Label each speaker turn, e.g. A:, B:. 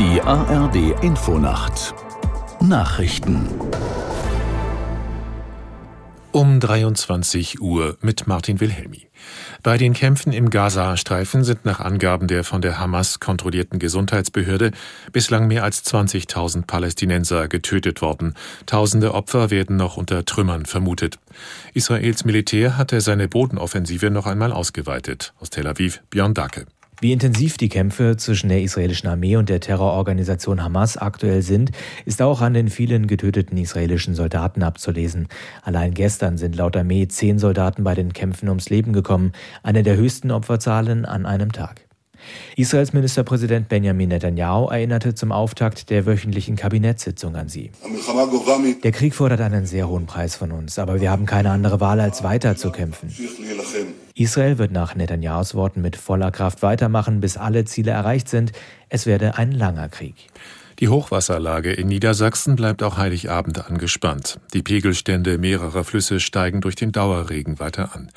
A: Die ARD Infonacht Nachrichten
B: um 23 Uhr mit Martin Wilhelmi. Bei den Kämpfen im Gaza-Streifen sind nach Angaben der von der Hamas kontrollierten Gesundheitsbehörde bislang mehr als 20.000 Palästinenser getötet worden. Tausende Opfer werden noch unter Trümmern vermutet. Israels Militär hatte seine Bodenoffensive noch einmal ausgeweitet. Aus Tel Aviv, Björn Dacke.
C: Wie intensiv die Kämpfe zwischen der israelischen Armee und der Terrororganisation Hamas aktuell sind, ist auch an den vielen getöteten israelischen Soldaten abzulesen. Allein gestern sind laut Armee zehn Soldaten bei den Kämpfen ums Leben gekommen, eine der höchsten Opferzahlen an einem Tag. Israels Ministerpräsident Benjamin Netanyahu erinnerte zum Auftakt der wöchentlichen Kabinettssitzung an sie. Der Krieg fordert einen sehr hohen Preis von uns, aber wir haben keine andere Wahl, als weiter zu kämpfen. Israel wird nach Netanyahus Worten mit voller Kraft weitermachen, bis alle Ziele erreicht sind. Es werde ein langer Krieg.
B: Die Hochwasserlage in Niedersachsen bleibt auch Heiligabend angespannt. Die Pegelstände mehrerer Flüsse steigen durch den Dauerregen weiter an.